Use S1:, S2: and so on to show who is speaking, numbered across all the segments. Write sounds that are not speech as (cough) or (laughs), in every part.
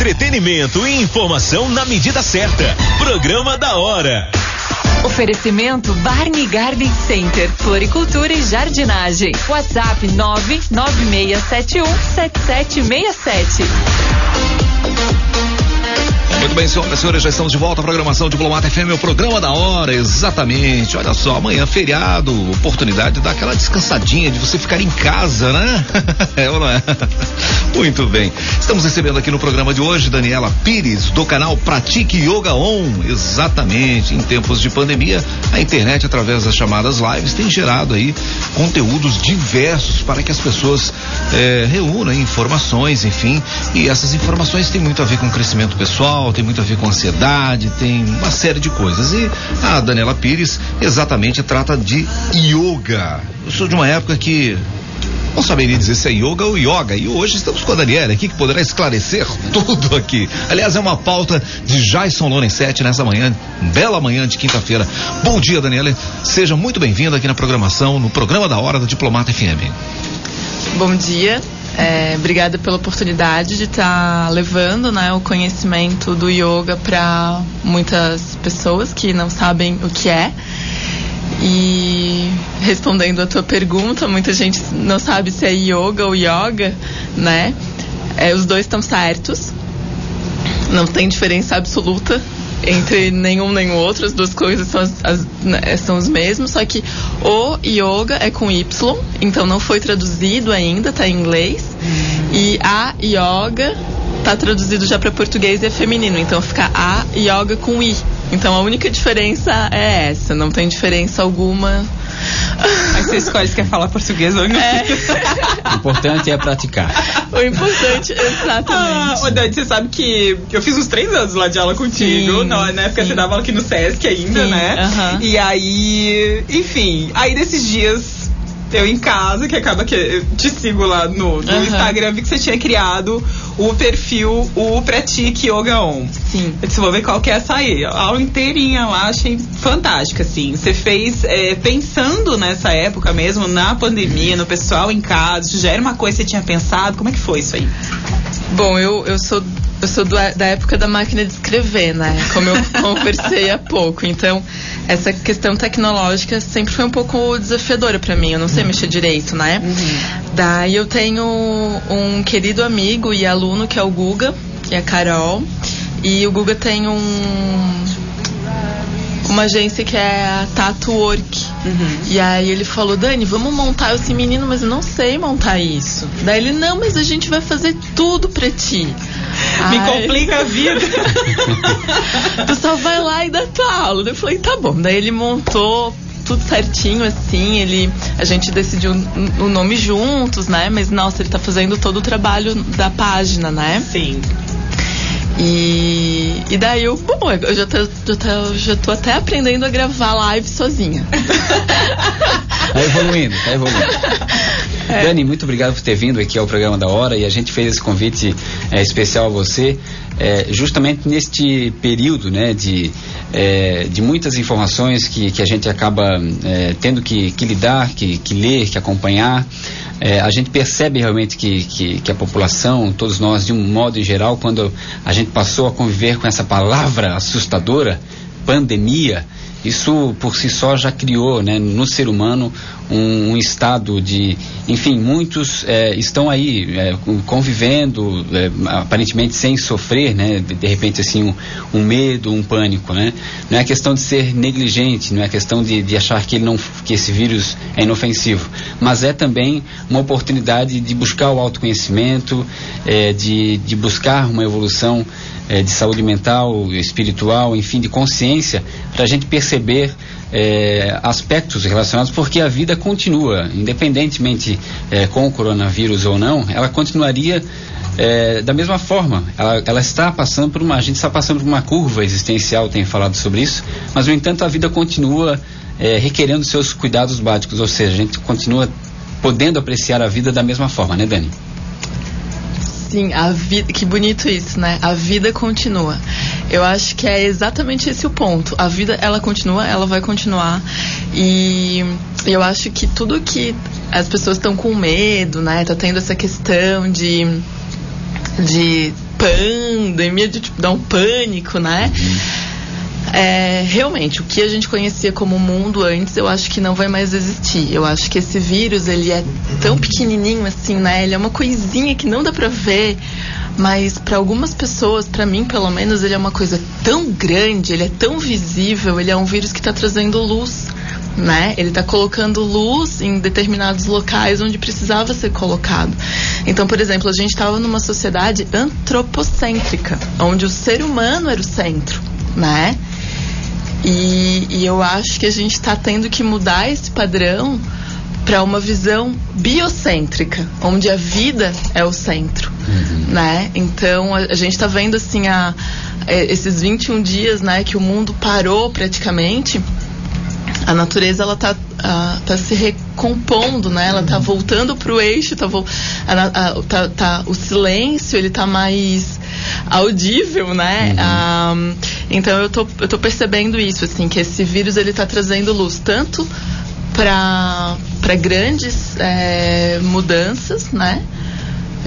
S1: Entretenimento e informação na medida certa. Programa da hora.
S2: Oferecimento Barney Garden Center, Floricultura e Jardinagem. WhatsApp 99671 7767.
S3: Muito bem, senhoras e senhores, já estamos de volta à programação Diplomata FM, o programa da hora, exatamente. Olha só, amanhã feriado, oportunidade de dar aquela descansadinha, de você ficar em casa, né? (laughs) é ou não é? Muito bem. Estamos recebendo aqui no programa de hoje Daniela Pires, do canal Pratique Yoga On. Exatamente. Em tempos de pandemia, a internet, através das chamadas lives, tem gerado aí conteúdos diversos para que as pessoas eh, reúnam informações, enfim. E essas informações têm muito a ver com crescimento pessoal, tem muito a ver com ansiedade, tem uma série de coisas. E a Daniela Pires exatamente trata de yoga. Eu sou de uma época que não saberia dizer se é yoga ou yoga. E hoje estamos com a Daniela aqui que poderá esclarecer (laughs) tudo aqui. Aliás, é uma pauta de Jason Lorenzetti nessa manhã, bela manhã de quinta-feira. Bom dia, Daniela. Seja muito bem-vinda aqui na programação, no programa da hora da Diplomata FM.
S4: Bom dia. É, obrigada pela oportunidade de estar tá levando né, o conhecimento do yoga para muitas pessoas que não sabem o que é. E respondendo a tua pergunta, muita gente não sabe se é yoga ou yoga, né? É, os dois estão certos. Não tem diferença absoluta entre nenhum nem o outro, as duas coisas são, as, as, né, são os mesmos, só que o yoga é com Y, então não foi traduzido ainda, tá em inglês. Uhum. E a yoga tá traduzido já para português e é feminino, então fica a yoga com I. Então a única diferença é essa, não tem diferença alguma.
S5: Aí você escolhe se quer falar português ou inglês.
S6: É. O importante é praticar.
S4: O importante, exatamente. Ah,
S5: ô Dani, você sabe que eu fiz uns três anos lá de aula contigo, não, na época sim. você dava aula aqui no Sesc ainda, sim, né? Uh -huh. E aí, enfim, aí desses dias eu em casa, que acaba que eu te sigo lá no, no uhum. Instagram, vi que você tinha criado o perfil o Pratique Yoga On.
S4: Sim.
S5: Eu disse, vou ver qual que é essa aí. A aula inteirinha lá, achei fantástica, assim. Você fez é, pensando nessa época mesmo, na pandemia, no pessoal em casa, já era uma coisa que você tinha pensado? Como é que foi isso aí?
S4: Bom, eu, eu sou eu sou do, da época da máquina de escrever, né? Como eu (laughs) conversei há pouco. Então, essa questão tecnológica sempre foi um pouco desafiadora para mim. Eu não sei mexer direito, né? Uhum. Daí eu tenho um querido amigo e aluno que é o Guga e a Carol. E o Guga tem um uma agência que é a Tattoo Work. Uhum. E aí ele falou, Dani, vamos montar esse menino, mas eu não sei montar isso. Daí ele, não, mas a gente vai fazer tudo pra ti.
S5: Me Ai. complica a vida. (laughs)
S4: tu só vai lá e dá tua aula. Eu falei, tá bom. Daí ele montou tudo certinho, assim, ele. A gente decidiu o nome juntos, né? Mas nossa, ele tá fazendo todo o trabalho da página, né?
S5: Sim.
S4: E, e daí eu, bom, eu já tô, já, tô, já tô até aprendendo a gravar live sozinha.
S6: tá evoluindo, tá evoluindo. (laughs) É. Dani, muito obrigado por ter vindo aqui ao programa da Hora e a gente fez esse convite é, especial a você é, justamente neste período né, de, é, de muitas informações que, que a gente acaba é, tendo que, que lidar, que, que ler, que acompanhar. É, a gente percebe realmente que, que, que, a população, todos nós, de um modo em geral, quando a gente passou a conviver com essa palavra assustadora, pandemia, isso por si só já criou né, no ser humano um, um estado de. Enfim, muitos é, estão aí é, convivendo, é, aparentemente sem sofrer, né, de, repente, assim, um, um, medo, um pânico. Né? Não é questão de ser negligente, não é questão de, de achar que, ele não, que esse vírus é inofensivo, mas é também uma oportunidade de buscar o autoconhecimento, é, de, de buscar uma evolução é, de saúde mental, espiritual, enfim, de consciência, para a gente perceber é, aspectos relacionados, porque a vida continua, independentemente é, com o coronavírus ou não, ela continuaria é, da mesma forma. Ela, ela, está passando por uma, a gente está passando por uma curva existencial, tem falado sobre isso, mas no entanto a vida continua é, requerendo seus cuidados básicos, ou seja, a gente continua podendo apreciar a vida da mesma forma, né, Dani?
S4: Sim, a vida, que bonito isso, né? A vida continua. Eu acho que é exatamente esse o ponto. A vida, ela continua, ela vai continuar. E eu acho que tudo que as pessoas estão com medo, né? Tá tendo essa questão de de pandemia de tipo, dar um pânico, né? Uhum. É, realmente, o que a gente conhecia como mundo antes, eu acho que não vai mais existir. Eu acho que esse vírus, ele é tão pequenininho assim, né? Ele é uma coisinha que não dá pra ver, mas para algumas pessoas, para mim pelo menos, ele é uma coisa tão grande, ele é tão visível, ele é um vírus que está trazendo luz. Né? Ele está colocando luz em determinados locais onde precisava ser colocado. Então, por exemplo, a gente estava numa sociedade antropocêntrica, onde o ser humano era o centro, né? E, e eu acho que a gente está tendo que mudar esse padrão para uma visão biocêntrica, onde a vida é o centro, uhum. né? Então a, a gente está vendo assim a, a, é, esses 21 dias, né, que o mundo parou praticamente. A natureza ela tá, tá se recompondo, né? Ela tá voltando para o eixo, tá, tá, tá, o silêncio ele tá mais audível, né? Uhum. então eu tô, eu tô percebendo isso, assim, que esse vírus ele tá trazendo luz tanto para grandes é, mudanças, né?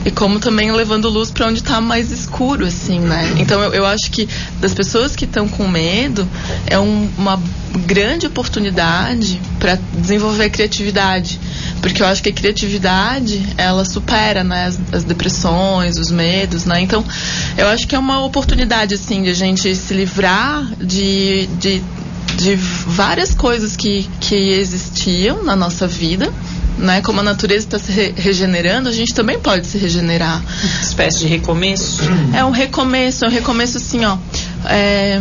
S4: E como também levando luz para onde está mais escuro, assim, né? Então eu, eu acho que das pessoas que estão com medo é um, uma grande oportunidade para desenvolver criatividade, porque eu acho que a criatividade ela supera, né, as, as, depressões, os medos, né? Então eu acho que é uma oportunidade assim de a gente se livrar de, de de várias coisas que, que existiam na nossa vida. Né? Como a natureza está se re regenerando, a gente também pode se regenerar.
S5: Uma espécie de recomeço?
S4: É um recomeço, é um recomeço assim, ó. É...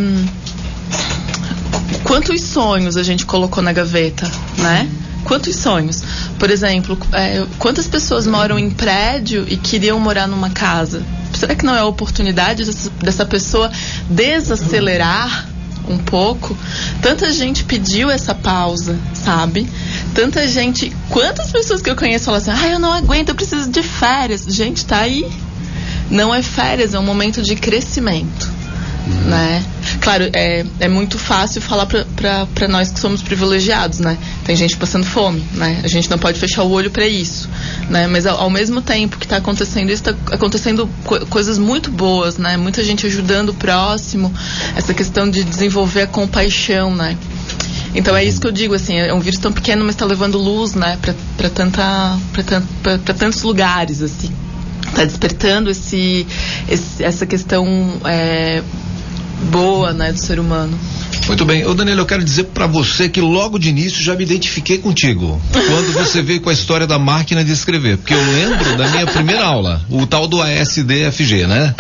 S4: Quantos sonhos a gente colocou na gaveta, né? Quantos sonhos? Por exemplo, é, quantas pessoas moram em prédio e queriam morar numa casa? Será que não é a oportunidade dessa, dessa pessoa desacelerar um pouco, tanta gente pediu essa pausa, sabe? Tanta gente. Quantas pessoas que eu conheço falam assim: ah, eu não aguento, eu preciso de férias. Gente, tá aí. Não é férias, é um momento de crescimento né? Claro, é, é muito fácil falar para nós que somos privilegiados, né? Tem gente passando fome, né? A gente não pode fechar o olho para isso, né? Mas ao, ao, mesmo tempo que está acontecendo isso, está acontecendo co coisas muito boas, né? Muita gente ajudando o próximo, essa questão de desenvolver a compaixão, né? Então é isso que eu digo, assim, é um vírus tão pequeno, mas está levando luz, né, para tanta, para tantos lugares, assim. Está despertando esse, esse, essa questão é, boa, né, do ser humano.
S3: Muito bem. Ô Danilo, eu quero dizer para você que logo de início já me identifiquei contigo. Quando você veio com a história da máquina de escrever. Porque eu lembro da minha primeira aula, o tal do ASDFG, né?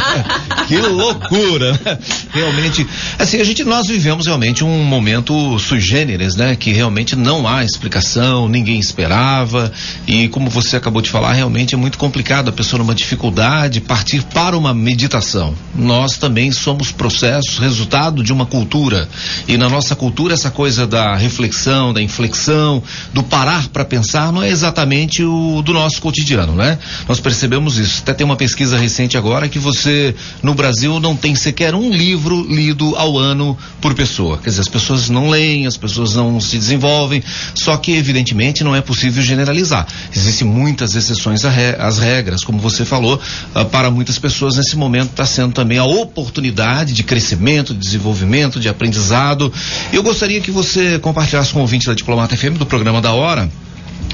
S3: (laughs) que loucura! Né? Realmente, assim, a gente, nós vivemos realmente um momento sui generis, né? Que realmente não há explicação, ninguém esperava. E como você acabou de falar, realmente é muito complicado a pessoa numa dificuldade partir para uma meditação. Nós também somos processos, resultado de uma cultura cultura. E na nossa cultura, essa coisa da reflexão, da inflexão, do parar para pensar, não é exatamente o do nosso cotidiano, né? Nós percebemos isso. Até tem uma pesquisa recente agora que você, no Brasil, não tem sequer um livro lido ao ano por pessoa. Quer dizer, as pessoas não leem, as pessoas não se desenvolvem, só que, evidentemente, não é possível generalizar. Existem muitas exceções às regras, como você falou, ah, para muitas pessoas nesse momento está sendo também a oportunidade de crescimento, de desenvolvimento, de de aprendizado. Eu gostaria que você compartilhasse com o ouvinte da Diplomata FM do programa da Hora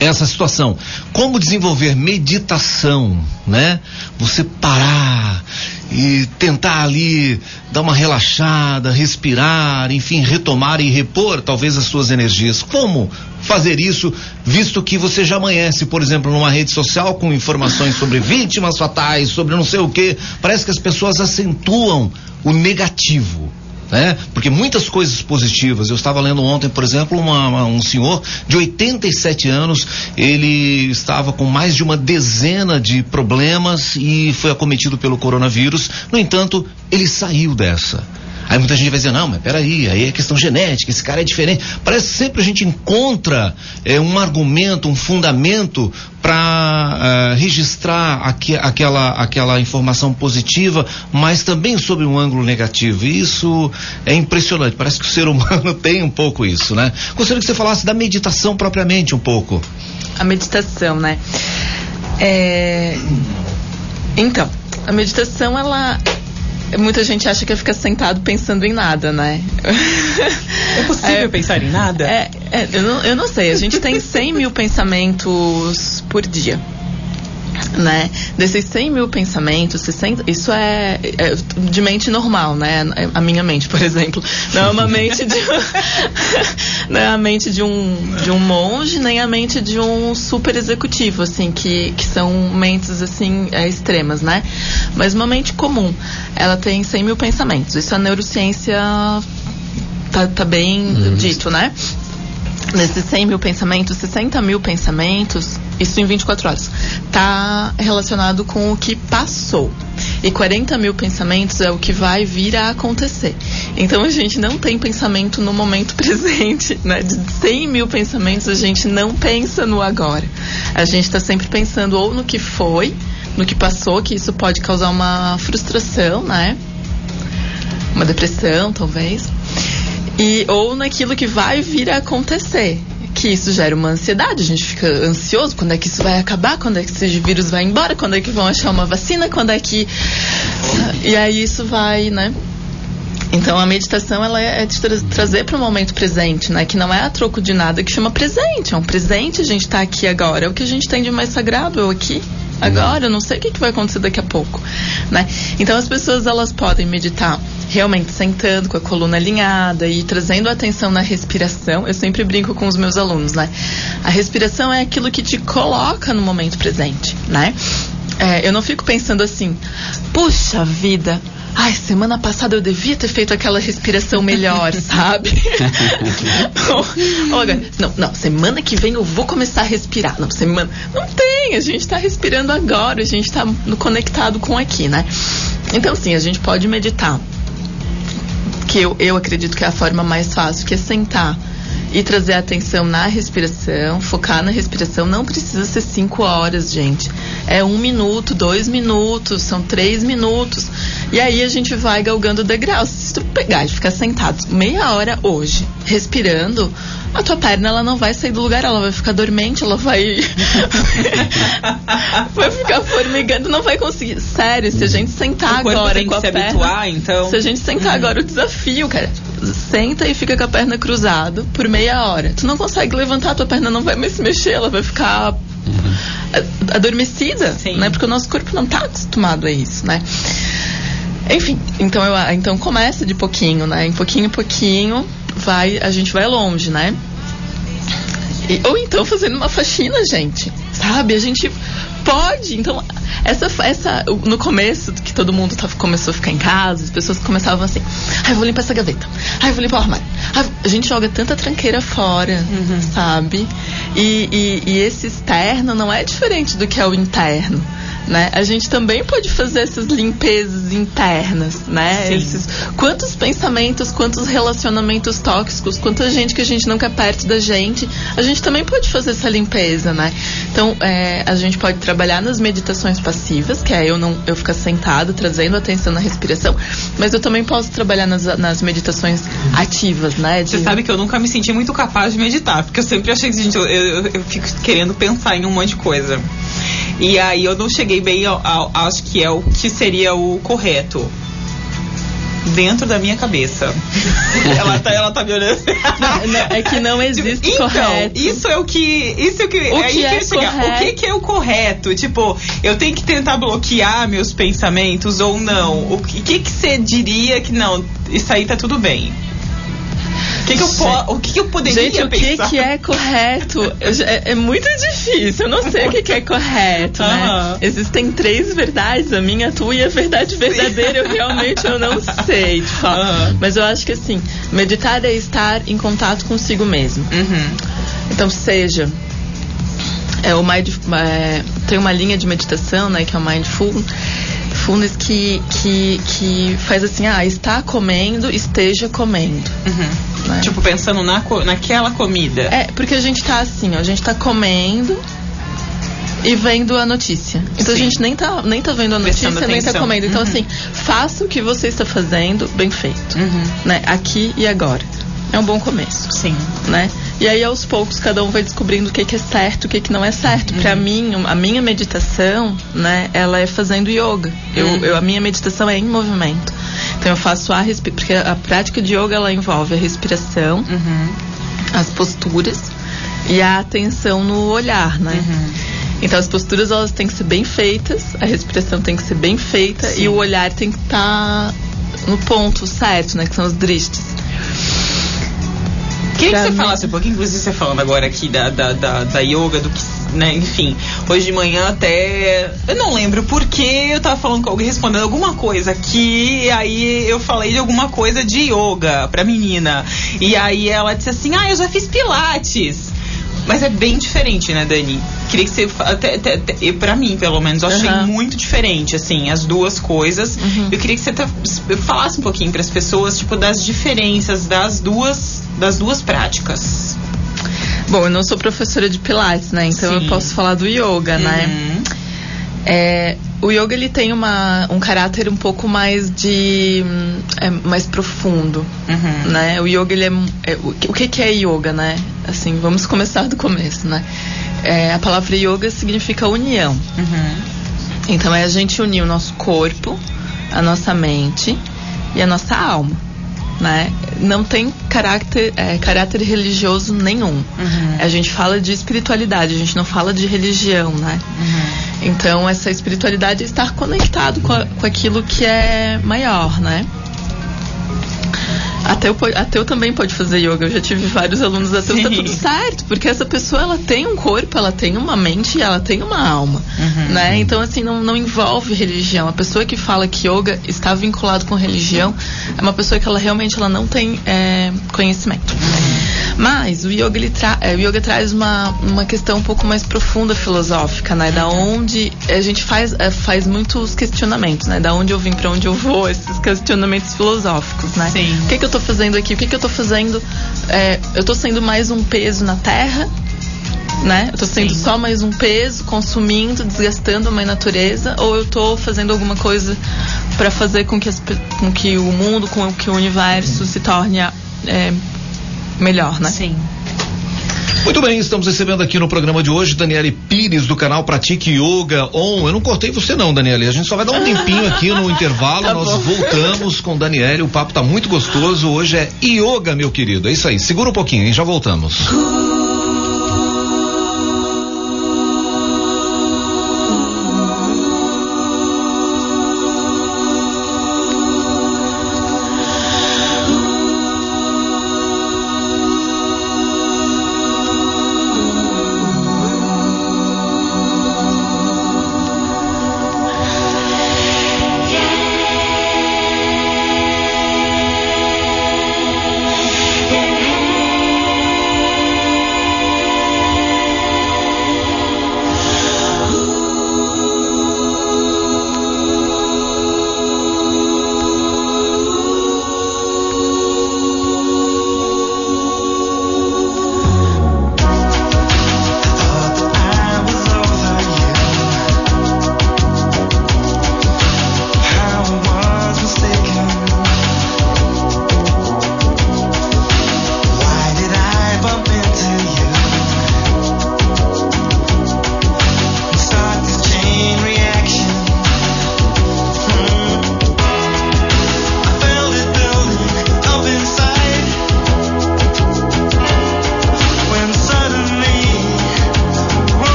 S3: essa situação. Como desenvolver meditação, né? Você parar e tentar ali dar uma relaxada, respirar, enfim, retomar e repor talvez as suas energias. Como fazer isso, visto que você já amanhece, por exemplo, numa rede social com informações sobre vítimas fatais, sobre não sei o que. Parece que as pessoas acentuam o negativo né? Porque muitas coisas positivas. Eu estava lendo ontem, por exemplo, uma, uma, um senhor de 87 anos, ele estava com mais de uma dezena de problemas e foi acometido pelo coronavírus. No entanto, ele saiu dessa. Aí muita gente vai dizer, não, mas peraí, aí é questão genética, esse cara é diferente. Parece que sempre a gente encontra é, um argumento, um fundamento para uh, eh, registrar aqui, aquela, aquela informação positiva, mas também sobre um ângulo negativo. E isso é impressionante. Parece que o ser humano (laughs) tem um pouco isso, né? Gostaria que você falasse da meditação propriamente um pouco.
S4: A meditação, né? É... Então, a meditação, ela muita gente acha que ficar sentado pensando em nada, né?
S5: É possível (laughs) é, pensar em nada?
S4: É, é, eu, não, eu não sei. A gente tem 100 mil pensamentos por dia né? Desses 100 mil pensamentos, 60, isso é, é, de mente normal, né? A minha mente, por (laughs) exemplo. Não é uma mente de, (laughs) não é a mente de um, de um monge, nem a mente de um super executivo, assim, que, que são mentes, assim, é, extremas, né? Mas uma mente comum, ela tem 100 mil pensamentos. Isso a neurociência tá, tá bem uhum. dito, né? Nesses 100 mil pensamentos, 60 mil pensamentos, isso em 24 horas, está relacionado com o que passou. E 40 mil pensamentos é o que vai vir a acontecer. Então a gente não tem pensamento no momento (laughs) presente, né? De 100 mil pensamentos a gente não pensa no agora. A gente está sempre pensando ou no que foi, no que passou, que isso pode causar uma frustração, né? Uma depressão, talvez e ou naquilo que vai vir a acontecer. Que isso gera uma ansiedade, a gente fica ansioso quando é que isso vai acabar, quando é que esse vírus vai embora, quando é que vão achar uma vacina, quando é que. E aí isso vai, né? Então a meditação ela é de tra trazer para o momento presente, né? Que não é a troco de nada, que chama presente. É um presente, a gente está aqui agora. É o que a gente tem de mais sagrado, eu aqui, agora. Eu não sei o que, que vai acontecer daqui a pouco, né? Então as pessoas elas podem meditar realmente sentando com a coluna alinhada e trazendo atenção na respiração. Eu sempre brinco com os meus alunos, né? A respiração é aquilo que te coloca no momento presente, né? É, eu não fico pensando assim, puxa vida, ai, semana passada eu devia ter feito aquela respiração melhor, (laughs) sabe? (laughs) Olha, não, não, semana que vem eu vou começar a respirar. Não, semana. Não tem, a gente está respirando agora, a gente está conectado com aqui, né? Então, sim, a gente pode meditar que eu, eu acredito que é a forma mais fácil, que é sentar e trazer atenção na respiração, focar na respiração. Não precisa ser cinco horas, gente. É um minuto, dois minutos, são três minutos. E aí a gente vai galgando degraus. Se tu pegar e ficar sentado meia hora hoje, respirando, a tua perna ela não vai sair do lugar, ela vai ficar dormente, ela vai (laughs) vai ficar formigando, não vai conseguir. Sério, se a gente sentar agora com a
S5: se
S4: perna,
S5: habituar, então.
S4: Se a gente sentar uhum. agora o desafio, cara, senta e fica com a perna cruzada por meia hora. Tu não consegue levantar, tua perna não vai mais se mexer, ela vai ficar uhum. adormecida, Sim. né? Porque o nosso corpo não está acostumado a isso, né? Enfim, então eu então começa de pouquinho, né? Em pouquinho em pouquinho vai, a gente vai longe, né? E, ou então fazendo uma faxina, gente. Sabe? A gente pode. Então, essa, essa no começo, que todo mundo tava, começou a ficar em casa, as pessoas começavam assim: ai, vou limpar essa gaveta, ai, vou limpar o armário. A gente joga tanta tranqueira fora, uhum. sabe? E, e, e esse externo não é diferente do que é o interno né? A gente também pode fazer essas limpezas internas, né? Esses, quantos pensamentos, quantos relacionamentos tóxicos, quanta gente que a gente não quer perto da gente, a gente também pode fazer essa limpeza, né? Então, é, a gente pode trabalhar nas meditações passivas, que é eu não eu ficar sentado, trazendo atenção na respiração, mas eu também posso trabalhar nas, nas meditações ativas, né?
S5: De... Você sabe que eu nunca me senti muito capaz de meditar, porque eu sempre achei que gente, eu, eu, eu fico querendo pensar em um monte de coisa. E aí eu não cheguei bem ao, ao, acho que é o que seria o correto dentro da minha cabeça. (laughs) ela, tá, ela tá me olhando.
S4: Não, não, é que não (laughs) existe tipo, então, correto.
S5: Isso é o que. Isso é o que.
S4: O
S5: é
S4: que é correto?
S5: O que, que, é o correto? Tipo, eu tenho que tentar bloquear meus pensamentos ou não? O que, que, que você diria que não? Isso aí tá tudo bem que, que eu po o que, que eu poderia
S4: Gente, o que, que é correto é, é, muito difícil. Eu não sei o que, que é correto, né? Existem três verdades, a minha, a tua e a verdade verdadeira. Eu realmente eu não (laughs) sei, fato. Mas eu acho que assim, meditar é estar em contato consigo mesmo.
S5: Uhum.
S4: Então, seja é o mind, é, tem uma linha de meditação, né, que é o mindful mindfulness que, que, que faz assim, ah, está comendo, esteja comendo.
S5: Uhum. Né? Tipo, pensando na, naquela comida.
S4: É, porque a gente tá assim, ó, a gente tá comendo e vendo a notícia. Então Sim. a gente nem tá, nem tá vendo a notícia, nem tá comendo. Então, uhum. assim, faça o que você está fazendo bem feito.
S5: Uhum.
S4: Né? Aqui e agora. É um bom começo.
S5: Sim.
S4: Né? E aí aos poucos cada um vai descobrindo o que, que é certo, o que, que não é certo. Uhum. Para mim, a minha meditação, né, ela é fazendo yoga. Eu, uhum. eu, a minha meditação é em movimento. Então eu faço a respiração, porque a prática de yoga ela envolve a respiração, uhum. as posturas e a atenção no olhar, né? Uhum. Então as posturas elas têm que ser bem feitas, a respiração tem que ser bem feita Sim. e o olhar tem que estar tá no ponto certo, né? Que são os drishtis.
S5: Queria que você mim... falasse um pouquinho, inclusive você falando agora aqui da, da, da, da yoga, do que, né, enfim, hoje de manhã até, eu não lembro porque eu tava falando com alguém, respondendo alguma coisa aqui, e aí eu falei de alguma coisa de yoga pra menina, e aí ela disse assim, ah, eu já fiz pilates. Mas é bem diferente, né, Dani? Queria que você. Até, até, até, pra mim, pelo menos, eu achei uhum. muito diferente, assim, as duas coisas. Uhum. Eu queria que você falasse um pouquinho para as pessoas, tipo, das diferenças das duas, das duas práticas.
S4: Bom, eu não sou professora de Pilates, né? Então Sim. eu posso falar do yoga, né? uhum. né? É, o yoga ele tem uma, um caráter um pouco mais de é, mais profundo, uhum. né? O yoga ele é, é o, o, que que é yoga, né? Assim, vamos começar do começo, né? É, a palavra yoga significa união. Uhum. Então é a gente unir o nosso corpo, a nossa mente e a nossa alma, né? Não tem caráter, é, caráter religioso nenhum. Uhum. A gente fala de espiritualidade, a gente não fala de religião, né? Uhum. Então, essa espiritualidade é estar conectado com, a, com aquilo que é maior, né? Ateu, ateu também pode fazer yoga. Eu já tive vários alunos ateus, tá tudo certo, porque essa pessoa ela tem um corpo, ela tem uma mente e ela tem uma alma, uhum. né? Então assim não, não envolve religião. A pessoa que fala que yoga está vinculado com religião é uma pessoa que ela realmente ela não tem é, conhecimento. Uhum. Mas o yoga, ele tra é, o yoga traz uma, uma questão um pouco mais profunda filosófica, né? Da onde a gente faz, é, faz muitos questionamentos, né? Da onde eu vim, para onde eu vou, esses questionamentos filosóficos, né? Sim. O que, que eu tô fazendo aqui? O que, que eu tô fazendo? É, eu tô sendo mais um peso na terra? Né? Eu tô sendo Sim. só mais um peso, consumindo, desgastando a minha natureza, ou eu tô fazendo alguma coisa para fazer com que, as, com que o mundo, com que o universo se torne é, melhor, né?
S5: Sim.
S3: Muito bem, estamos recebendo aqui no programa de hoje Daniele Pires do canal Pratique Yoga On. Eu não cortei você não, Daniele. A gente só vai dar um tempinho aqui no (laughs) intervalo. Tá Nós bom. voltamos com Daniele. O papo tá muito gostoso. Hoje é yoga, meu querido. É isso aí. Segura um pouquinho, hein? Já voltamos.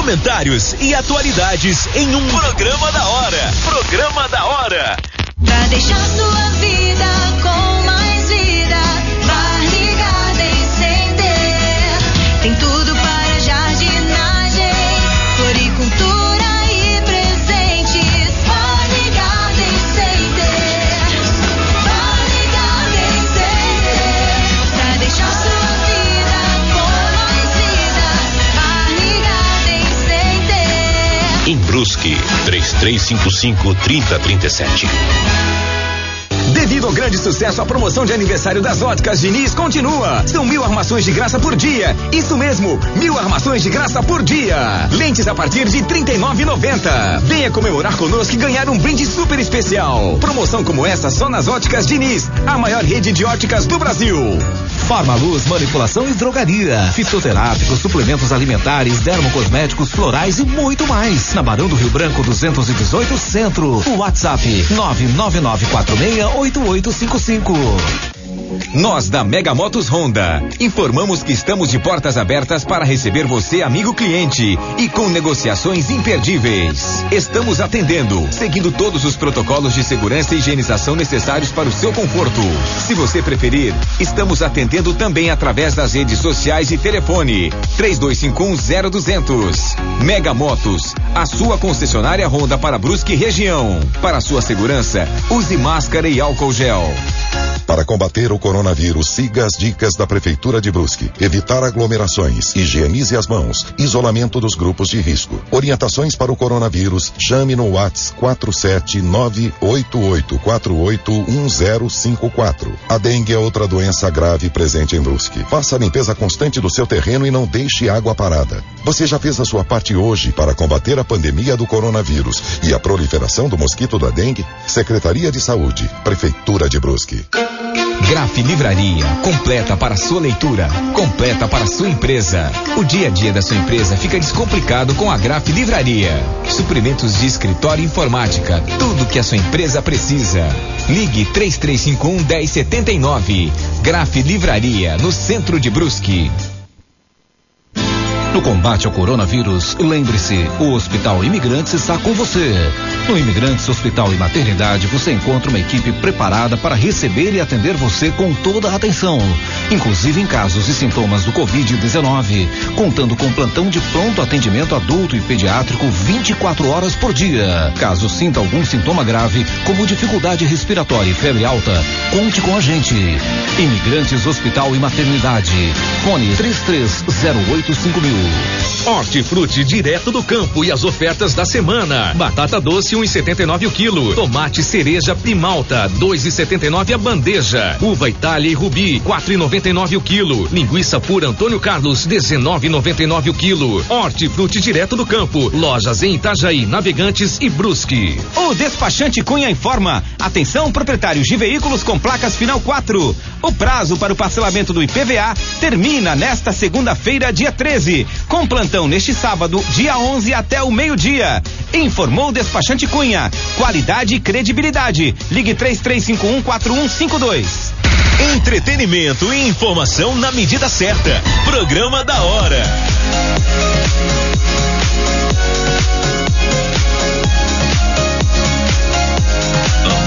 S1: Comentários e atualidades em um programa da hora. Programa da hora.
S7: Pra deixar sua
S1: Brusque, 3355 3037.
S8: Devido ao grande sucesso, a promoção de aniversário das óticas Diniz continua. São mil armações de graça por dia. Isso mesmo, mil armações de graça por dia. Lentes a partir de R$ 39,90. Venha comemorar conosco e ganhar um brinde super especial. Promoção como essa só nas óticas Diniz, a maior rede de óticas do Brasil.
S3: Farmaluz Manipulação e Drogaria. Fitoterápicos, suplementos alimentares, dermocosméticos, florais e muito mais. Na Barão do Rio Branco 218 Centro. O WhatsApp 999468855.
S8: Nós da Mega Motos Honda informamos que estamos de portas abertas para receber você, amigo cliente, e com negociações imperdíveis. Estamos atendendo, seguindo todos os protocolos de segurança e higienização necessários para o seu conforto. Se você preferir, estamos atendendo também através das redes sociais e telefone 32510200. Mega Motos, a sua concessionária Honda para Brusque região. Para sua segurança, use máscara e álcool gel.
S9: Para combater o coronavírus, siga as dicas da Prefeitura de Brusque. Evitar aglomerações, higienize as mãos, isolamento dos grupos de risco. Orientações para o coronavírus, chame no WhatsApp 47988481054. A dengue é outra doença grave presente em Brusque. Faça a limpeza constante do seu terreno e não deixe água parada. Você já fez a sua parte hoje para combater a pandemia do coronavírus e a proliferação do mosquito da dengue? Secretaria de Saúde, Prefeitura de Brusque.
S8: Graf Livraria, completa para sua leitura, completa para sua empresa. O dia a dia da sua empresa fica descomplicado com a Graf Livraria. Suprimentos de escritório e informática, tudo que a sua empresa precisa. Ligue 3351 1079. Graf Livraria, no centro de Brusque.
S3: No combate ao coronavírus, lembre-se, o Hospital Imigrantes está com você. No Imigrantes Hospital e Maternidade, você encontra uma equipe preparada para receber e atender você com toda a atenção, inclusive em casos e sintomas do Covid-19, contando com plantão de pronto atendimento adulto e pediátrico 24 horas por dia. Caso sinta algum sintoma grave, como dificuldade respiratória e febre alta, conte com a gente. Imigrantes Hospital e Maternidade. Fone 33085000.
S1: Hortifruti direto do campo e as ofertas da semana. Batata doce 1,79 o quilo. Tomate cereja primalta 2,79 a bandeja. Uva Itália e Rubi 4,99 o quilo. Linguiça pura Antônio Carlos 19,99 o quilo. Hortifruti direto do campo. Lojas em Itajaí, Navegantes e Brusque.
S10: O despachante Cunha informa. Atenção proprietários de veículos com placas final 4. O prazo para o parcelamento do IPVA termina nesta segunda-feira, dia 13, com plantão neste sábado, dia 11 até o meio-dia. Informou o despachante Cunha. Qualidade e credibilidade. Ligue 33514152.
S1: Entretenimento e informação na medida certa. Programa da hora.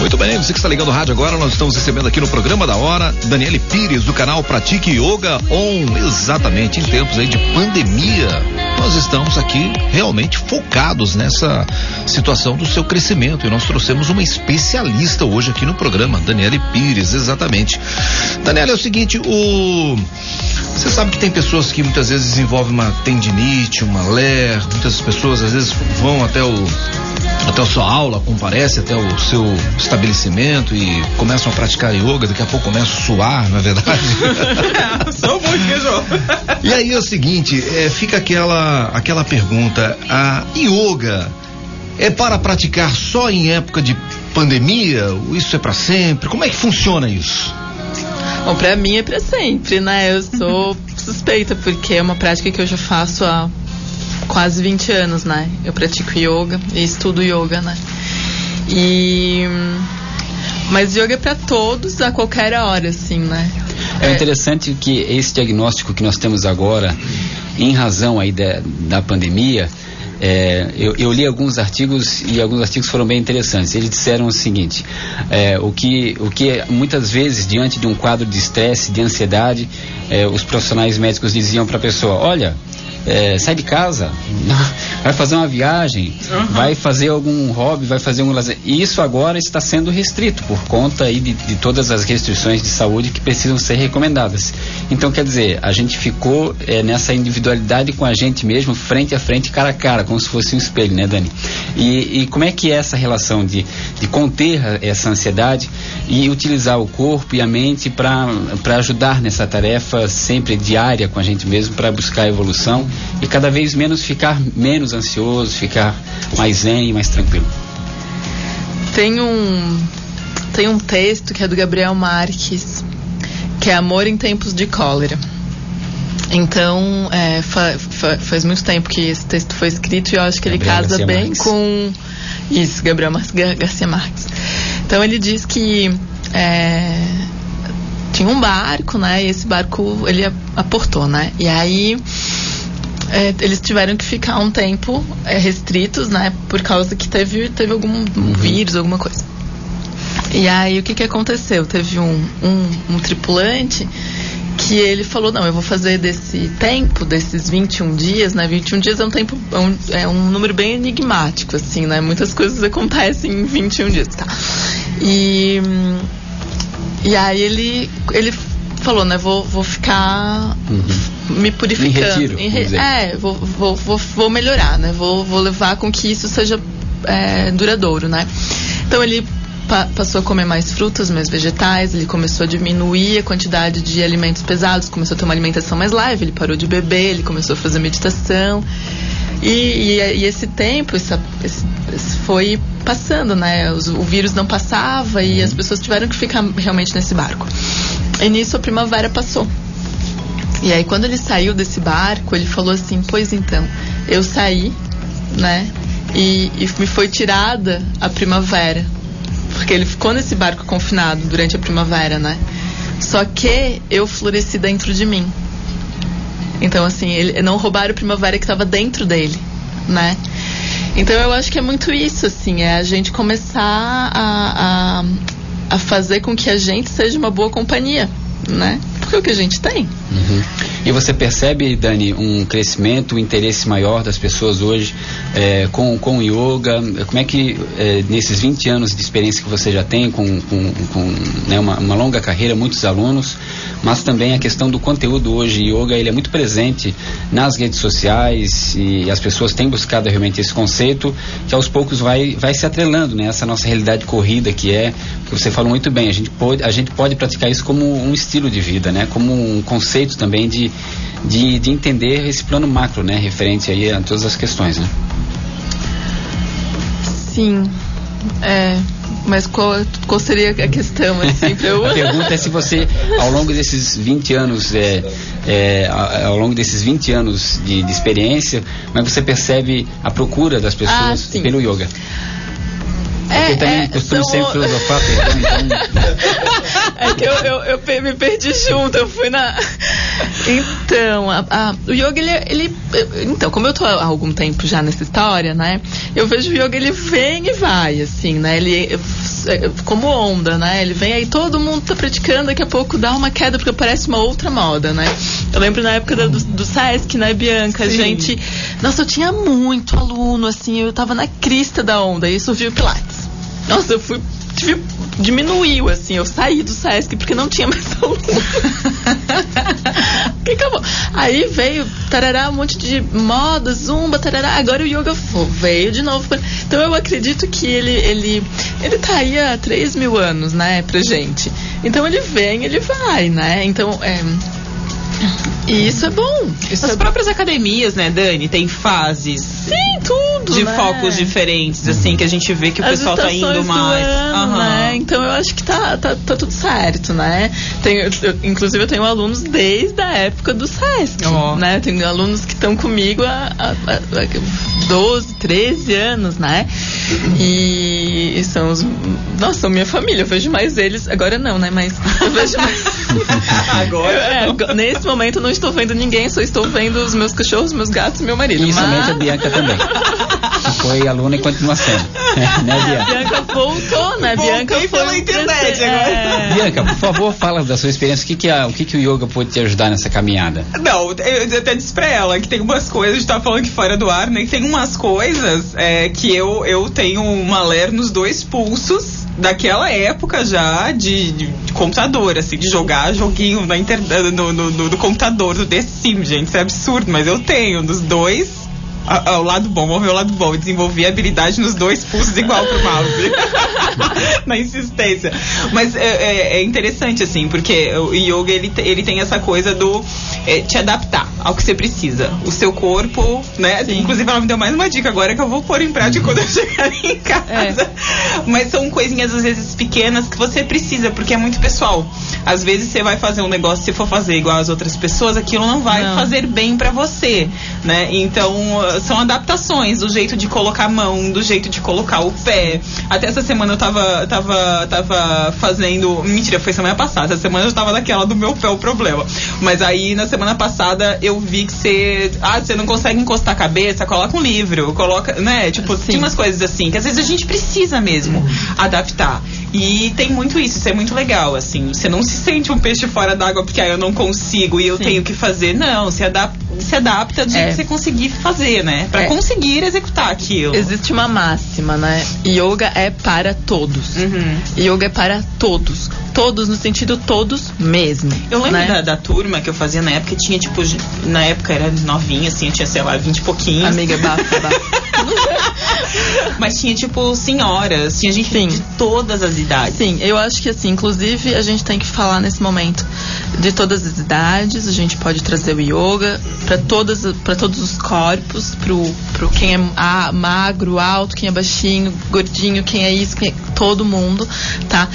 S3: Muito bem, você que está ligando o rádio agora, nós estamos recebendo aqui no programa da hora Daniele Pires, do canal Pratique Yoga On. Exatamente, em tempos aí de pandemia, nós estamos aqui realmente focados nessa situação do seu crescimento e nós trouxemos uma especialista hoje aqui no programa, Daniele Pires, exatamente. Daniela, é o seguinte, o. Você sabe que tem pessoas que muitas vezes desenvolvem uma tendinite, uma ler, muitas pessoas às vezes vão até o até a sua aula, comparece até o seu estabelecimento e começam a praticar yoga, daqui a pouco começam a suar, não é verdade? (laughs)
S5: Sou muito
S3: E aí é o seguinte, é, fica aquela, aquela pergunta, a yoga é para praticar só em época de pandemia? Isso é para sempre? Como é que funciona isso?
S4: Bom, pra mim é pra sempre, né? Eu sou suspeita, porque é uma prática que eu já faço há quase 20 anos, né? Eu pratico yoga e estudo yoga, né? E mas yoga é para todos a qualquer hora, assim, né?
S6: É, é interessante que esse diagnóstico que nós temos agora, em razão aí da, da pandemia, É, eu, eu, li alguns artigos e alguns artigos foram bem interessantes. Eles disseram o seguinte: é, o, que, o que muitas vezes, diante de um quadro de estresse, de ansiedade, é, os profissionais médicos diziam para a pessoa: olha, é, sai de casa, (laughs) vai fazer uma viagem, uhum. vai fazer algum hobby, vai fazer um lazer. E isso agora está sendo restrito por conta aí de, de, todas as restrições de saúde que precisam ser recomendadas. Então, quer dizer, a gente ficou é, nessa individualidade com a gente mesmo, frente a frente, cara a cara, como se fosse um espelho, né, Dani? E, e como é que é essa relação de, de conter essa ansiedade e utilizar o corpo e a mente para ajudar nessa tarefa sempre diária com a gente mesmo, para buscar a evolução e cada vez menos ficar menos ansioso, ficar mais zen, mais tranquilo.
S4: Tem um tem um texto que é do Gabriel Marques, que é Amor em Tempos de Cólera. Então, é, fa, fa, faz muito tempo que esse texto foi escrito e eu acho que ele Gabriel casa Garcia bem Marques. com. Isso, Gabriel Mar Garcia Marques. Então, ele diz que é, tinha um barco, né? E esse barco ele aportou, né? E aí é, eles tiveram que ficar um tempo é, restritos, né? Por causa que teve, teve algum uhum. vírus, alguma coisa. E aí o que, que aconteceu? Teve um, um, um tripulante que ele falou, não, eu vou fazer desse tempo, desses 21 dias, né? 21 dias é um tempo, é um, é um número bem enigmático, assim, né? Muitas coisas acontecem em 21 dias, tá? E, e aí ele, ele falou, né? Vou, vou ficar uhum. me purificando.
S6: Retiro, re...
S4: É, vou, vou, vou, vou melhorar, né? Vou, vou levar com que isso seja é, duradouro, né? Então ele pa passou a comer mais frutas, mais vegetais, ele começou a diminuir a quantidade de alimentos pesados, começou a ter uma alimentação mais leve, ele parou de beber, ele começou a fazer meditação. E, e, e esse tempo, essa, esse, esse foi passando, né? Os, o vírus não passava e as pessoas tiveram que ficar realmente nesse barco. E nisso a primavera passou. E aí quando ele saiu desse barco, ele falou assim: "Pois então, eu saí, né? E, e me foi tirada a primavera, porque ele ficou nesse barco confinado durante a primavera, né? Só que eu floresci dentro de mim. Então assim, ele não roubaram a primavera que estava dentro dele, né? Então eu acho que é muito isso, assim, é a gente começar a, a, fazer com que a gente seja uma boa companhia, né? É o que a gente tem.
S6: Uhum. E você percebe, Dani, um crescimento, um interesse maior das pessoas hoje é, com, com yoga? Como é que, é, nesses 20 anos de experiência que você já tem, com, com, com né, uma, uma, longa carreira, muitos alunos, mas também a questão do conteúdo hoje, yoga, ele é muito presente nas redes sociais e as pessoas têm buscado realmente esse conceito que aos poucos vai, vai se atrelando, né? Nossa realidade corrida que é, que você falou muito bem, a gente pode, a gente pode praticar isso como um estilo de vida, né? Como um conceito também de de, de entender esse plano macro, né? Referente aí a todas as questões, né?
S4: Sim. É, mas qual, qual seria a questão, assim, eu...
S6: a (laughs) pergunta é se você, ao longo desses 20 anos, é, é, ao longo desses 20 anos de, de experiência, como é que você percebe a procura das pessoas ah, pelo yoga? É, Porque também é, costumo são... sempre filosofar,
S4: então... (laughs) É que eu, eu, eu, me perdi junto, eu fui na... (laughs) Então, a, a, o yoga, ele, ele... Então, como eu tô há algum tempo já nessa história, né? Eu vejo o yoga, ele vem e vai, assim, né? Ele... É, como onda, né? Ele vem aí, todo mundo tá praticando, daqui a pouco dá uma queda, porque parece uma outra moda, né? Eu lembro na época do, do Sesc, né, Bianca? Sim. A gente... Nossa, eu tinha muito aluno, assim, eu tava na crista da onda, e surgiu o Pilates. Nossa, eu fui. Tive, diminuiu, assim, eu saí do Sesc porque não tinha mais (laughs) aluno. que acabou. Aí veio, tarará, um monte de moda, zumba, tarará, agora o yoga veio de novo. Então eu acredito que ele, ele, ele tá aí há 3 mil anos, né, pra gente. Então ele vem, ele vai, né? Então, é e isso é bom. Isso
S5: As
S4: é
S5: próprias bom. academias, né, Dani, tem fases.
S4: Sim, tudo.
S5: De
S4: né?
S5: focos diferentes, assim, que a gente vê que o
S4: As
S5: pessoal tá indo mais.
S4: Ano, uhum. né? Então eu acho que tá, tá, tá tudo certo, né? Tenho, eu, inclusive eu tenho alunos desde a época do SESC. Oh. Né? Tenho alunos que estão comigo há, há, há 12, 13 anos, né? E são os. Nossa, são minha família. Eu vejo mais eles. Agora não, né? Mas eu vejo mais. (laughs)
S5: Agora?
S4: É, nesse momento eu não estou vendo ninguém, só estou vendo os meus cachorros, meus gatos e meu marido.
S6: E
S4: Mas-
S6: a Bianca também. (laughs) Foi aluna e continua sendo. (laughs) né, Bianca?
S4: Bianca voltou, né? Bianca foi
S5: pela internet
S4: crescer.
S5: agora.
S4: É.
S6: Bianca, por favor, fala da sua experiência. O que, que, a- o, que, que o yoga pode te ajudar nessa caminhada?
S5: Não, eu eu até disse pra ela que tem umas coisas, a gente tava falando aqui fora do ar, né? Que tem umas coisas é, que eu, eu tenho uma ler nos dois pulsos daquela época já de, de- de computador, assim, de jogar joguinho na inter, no, no, no- do computador, do The Sims, gente. Isso é absurdo, mas eu tenho dos dois. A- a- O lado bom, vamos ver o lado bom. Eu desenvolvi habilidade nos dois pulsos igual pro mouse. (laughs) Na insistência. Mas é, é- é interessante, assim, porque o yoga ele, ele tem essa coisa do é, te adaptar ao que você precisa. O seu corpo, né? Inclusive, ela me deu mais uma dica agora que eu vou pôr em prática quando eu chegar em casa. Mas são coisinhas, às vezes, pequenas que você precisa, porque é muito pessoal. Às vezes você vai fazer um negócio, se for fazer igual as outras pessoas, aquilo não vai
S4: Não.
S5: fazer bem pra você, né? Então, são adaptações do jeito de colocar a mão, do jeito de colocar o pé. Até essa semana eu tava, tava, tava fazendo. Mentira, foi semana passada. Essa semana eu tava naquela do meu pé o problema. Mas aí na semana passada eu vi que você. Ah, você não consegue encostar a cabeça, coloca um livro, coloca. né? Tipo, tem umas coisas assim que às vezes a gente precisa mesmo adaptar. E tem muito isso, isso é muito legal, assim. Você não se sente um peixe fora d'água porque ah, eu não consigo e eu
S4: Sim.
S5: tenho que fazer. Não, se adapta, se adapta do jeito
S4: É.
S5: que você conseguir fazer, né? Pra
S4: É.
S5: conseguir executar aquilo.
S4: Existe uma máxima, né? Yoga é para todos.
S5: Uhum.
S4: Yoga é para todos. Todos no sentido todos mesmo.
S5: Eu lembro
S4: né?
S5: da, da turma que eu fazia na época, tinha tipo, na época era novinha, assim, eu tinha, sei lá, 20 e pouquinhos.
S4: Amiga, bafa, bafa. (laughs)
S5: Mas tinha tipo senhoras, tinha gente
S4: Sim.
S5: de todas as idades.
S4: Sim, eu acho que assim, inclusive a gente tem que falar nesse momento de todas as idades, a gente pode trazer o yoga para todas para todos os corpos, pro, pro quem é ah, magro, alto, quem é baixinho, gordinho, quem é isso, quem é, todo mundo, tá?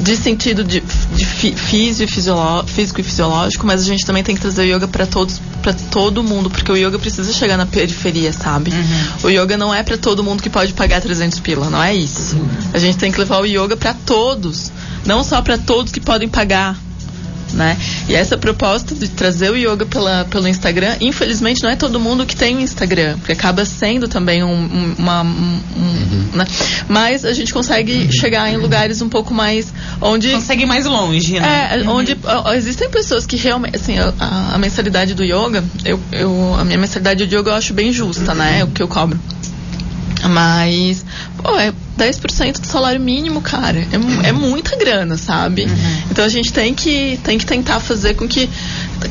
S4: De sentido de, de e físico e fisiológico, mas a gente também tem que trazer o yoga para todos, para todo mundo, porque o yoga precisa chegar na periferia, sabe? O yoga não é para todo mundo que pode pagar 300 pila, não é isso. A gente tem que levar o yoga para todos, não só para todos que podem pagar. Né? E essa proposta de trazer o yoga pela, pelo Instagram, infelizmente não é todo mundo que tem Instagram, porque acaba sendo também um, um- uma. um- um, né? Mas a gente consegue chegar em lugares um pouco mais onde.
S5: Consegue ir mais longe, né?
S4: É, onde ó, existem pessoas que realmente, assim, a, a mensalidade do yoga, eu, eu, a minha mensalidade do yoga eu acho bem justa, né? É o que eu cobro. Mas, pô, é 10% do salário mínimo, cara. É, é muita grana, sabe? Então a gente tem que, tem que tentar fazer com que.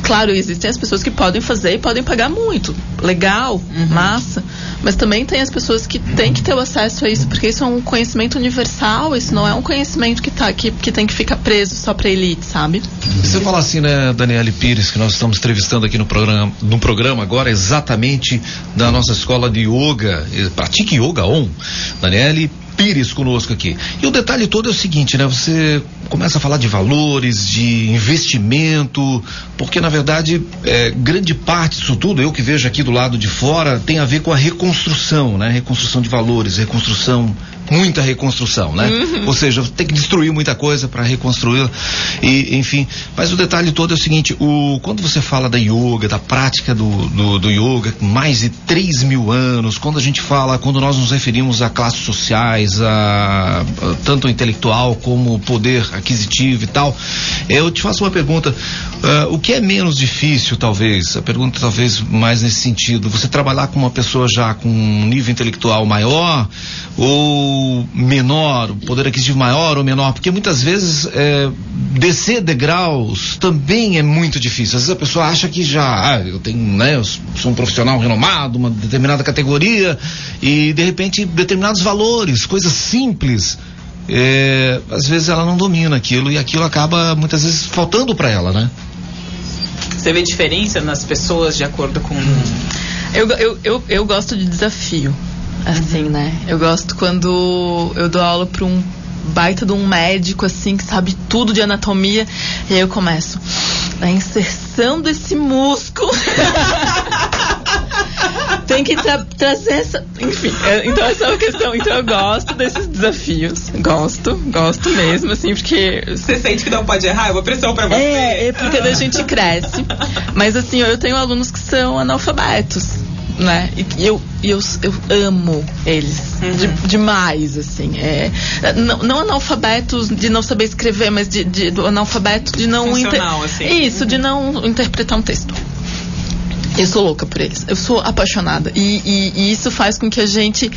S4: Claro, existem as pessoas que podem fazer e podem pagar muito. Legal, massa. Mas também tem as pessoas que têm que ter o acesso a isso, porque isso é um conhecimento universal, isso não é um conhecimento que, tá, que, que tem que ficar preso só pra elite, sabe?
S3: Você fala assim, né, Daniele Pires, que nós estamos entrevistando aqui no programa, no programa agora, exatamente da nossa escola de yoga, Pratique Yoga On. Daniele Pires conosco aqui. E o detalhe todo é o seguinte, né? Você começa a falar de valores, de investimento, porque na verdade eh, grande parte disso tudo, eu que vejo aqui do lado de fora, tem a ver com a reconstrução, né? Reconstrução de valores, reconstrução, muita reconstrução, né? Ou seja, tem que destruir muita coisa para reconstruir e enfim. Mas o detalhe todo é o seguinte: o quando você fala da yoga, da prática do, do, do yoga, mais de 3 mil anos, quando a gente fala, quando nós nos referimos a classes sociais, a, a tanto intelectual como poder aquisitivo e tal, eu te faço uma pergunta: ah, o que é menos difícil, talvez? A pergunta talvez mais nesse sentido: você trabalhar com uma pessoa já com um nível intelectual maior ou menor, poder aquisitivo maior ou menor? Porque muitas vezes é, descer degraus também é muito difícil. Às vezes a pessoa acha que já, ah, eu tenho, né, eu sou um profissional renomado, uma determinada categoria e de repente determinados valores, coisas simples. é, às vezes ela não domina aquilo e aquilo acaba muitas vezes faltando para ela, né?
S5: Você vê diferença nas pessoas de acordo com.
S4: Eu, eu, eu, eu gosto de desafio, assim, né? Eu gosto quando eu dou aula pra um baita de um médico, assim, que sabe tudo de anatomia, e aí eu começo. A inserção desse músculo. tem (laughs) tem que tra trazer essa. Enfim, é, então essa é uma questão. Então eu gosto desses desafios. Gosto, gosto mesmo, assim, porque.
S5: Você sente que não pode errar? É uma pressão pra você.
S4: É, é porque a gente cresce. Mas assim, eu tenho alunos que são analfabetos né? E eu, eu, eu amo eles uhum. de, demais, assim. É, não, não, analfabetos de não saber escrever, mas de, de do analfabeto de não
S5: inter... assim.
S4: Isso, uhum. de não interpretar um texto. Eu sou louca por eles. Eu sou apaixonada. E, e, e, isso faz com que a gente.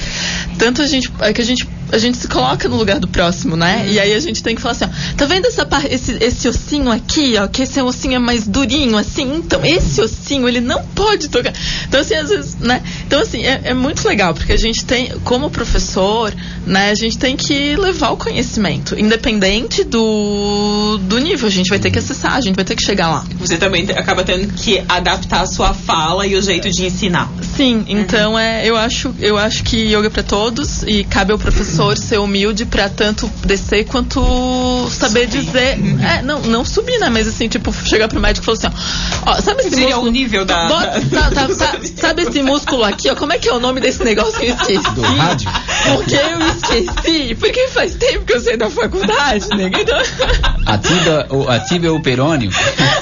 S4: Tanto a gente. É que a gente a gente se coloca no lugar do próximo, né? Uhum. E aí a gente tem que falar assim, ó, tá vendo essa esse, esse ossinho aqui, ó, que esse ossinho é mais durinho, assim? Então, esse ossinho, ele não pode tocar. Então, assim, às vezes, né? Então, assim, é, é muito legal, porque a gente tem, como professor, né, a gente tem que levar o conhecimento, independente do, do nível, a gente vai ter que acessar, a gente vai ter que chegar lá.
S5: Você também acaba tendo que adaptar a sua fala e o jeito de ensinar.
S4: Sim, então uhum. é, eu acho, eu acho que yoga é para todos e cabe ao professor professor ser humilde para tanto descer quanto saber subir. dizer. É, não, não subir, né? Mas assim, tipo, chegar pro médico e falar assim, ó, ó sabe esse
S5: Seria
S4: músculo?
S5: o nível da.
S4: Bota, tá, tá, tá, (laughs) sabe esse músculo aqui, ó? Como é que é o nome desse negócio que eu esqueci?
S6: Do rádio?
S4: Porque eu esqueci. Porque faz tempo que eu sei da faculdade, né? Então...
S6: A tíbia, o, a tíbia é o perônio.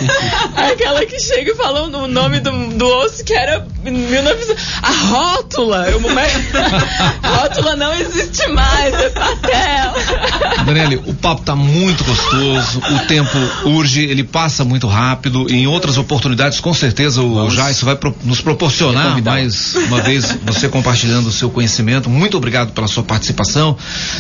S6: (laughs)
S4: Aquela que chega e fala o nome do, do osso que era 1900. A rótula! Eu, (laughs) rótula não existe mais mais, é pastel.
S3: Daniele, o papo tá muito gostoso, o tempo urge, ele passa muito rápido. Em outras oportunidades, com certeza, o Vamos. Jaisso vai pro, nos proporcionar mais uma vez você compartilhando o seu conhecimento. Muito obrigado pela sua participação.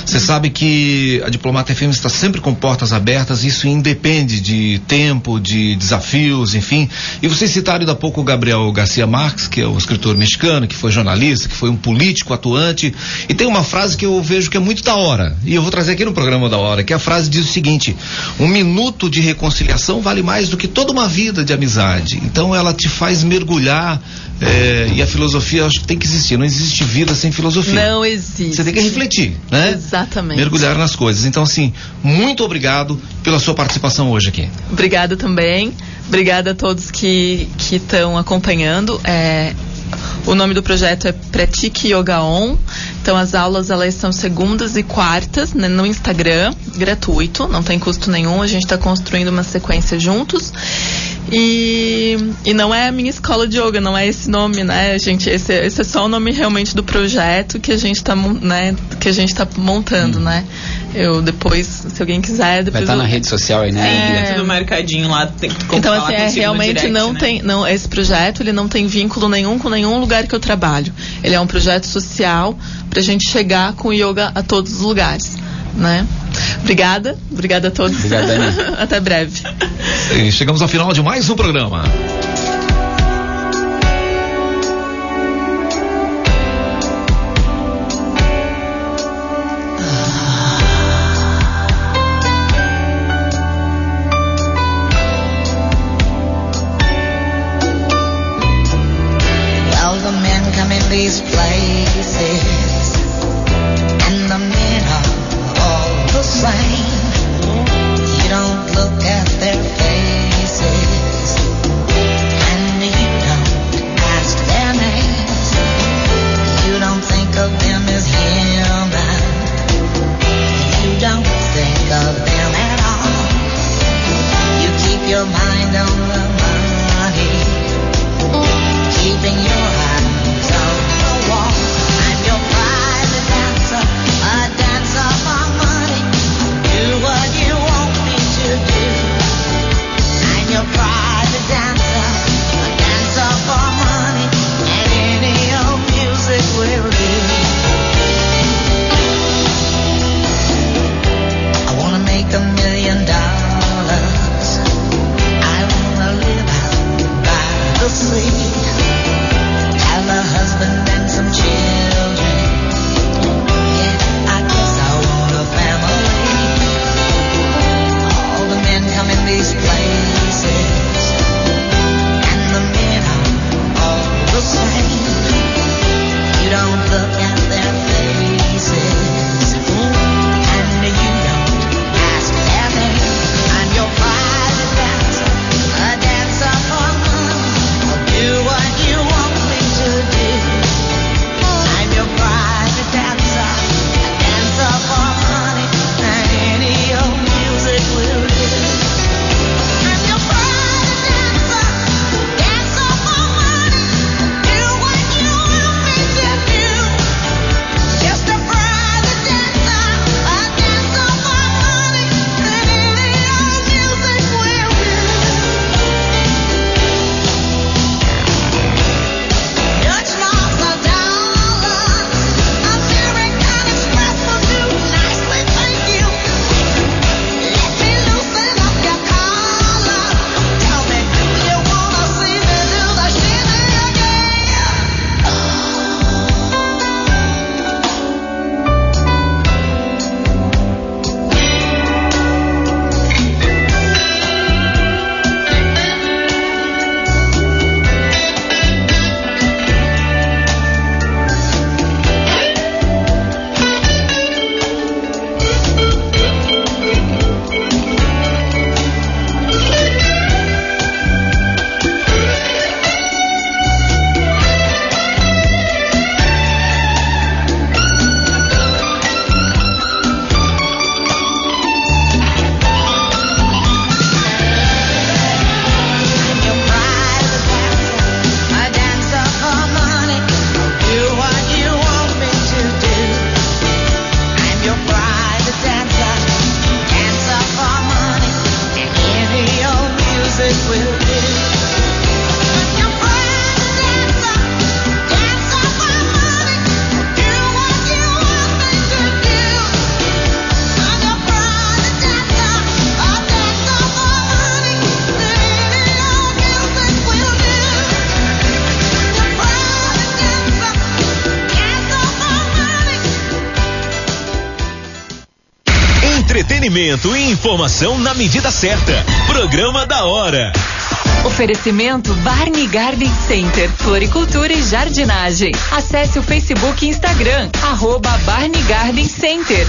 S3: Você sabe que a Diplomata FM está sempre com portas abertas, isso independe de tempo, de desafios, enfim. E vocês citaram ainda há pouco o Gabriel Garcia Marques, que é o escritor mexicano, que foi jornalista, que foi um político atuante. E tem uma frase que eu vejo que é muito da hora. E eu vou trazer aqui no programa da hora, que a frase diz o seguinte: um minuto de reconciliação vale mais do que toda uma vida de amizade. Então ela te faz mergulhar. É, e a filosofia acho que tem que existir. Não existe vida sem filosofia.
S4: Não existe.
S3: Você tem que refletir, né?
S4: Exatamente.
S3: Mergulhar nas coisas. Então, assim, muito obrigado pela sua participação hoje aqui.
S4: Obrigada também. Obrigada a todos que estão acompanhando. É, o nome do projeto é Pratique Yoga On. Então as aulas elas são segundas e quartas né, no Instagram, gratuito, não tem custo nenhum. A gente está construindo uma sequência juntos. E, e não é a minha escola de yoga, não é esse nome, né, gente? Esse, esse é só o nome realmente do projeto que a gente está né, que a gente tá montando, hum. né? Eu depois, se alguém quiser, depois.
S6: Vai estar tá
S4: eu...
S6: na rede social aí,
S5: né? É, tudo marcadinho lá. Tem que
S4: então, assim, é, realmente direct, não né? tem. Não, esse projeto ele não tem vínculo nenhum com nenhum lugar que eu trabalho. Ele é um projeto social para a gente chegar com yoga a todos os lugares. Né? Obrigada, obrigada a todos.
S6: Obrigada, (laughs)
S4: Até breve.
S3: E chegamos ao final de mais um programa.
S10: Informação na medida certa. Programa da hora.
S2: Oferecimento Barney Garden Center, Floricultura e Jardinagem. Acesse o Facebook e Instagram, arroba Barney Garden Center.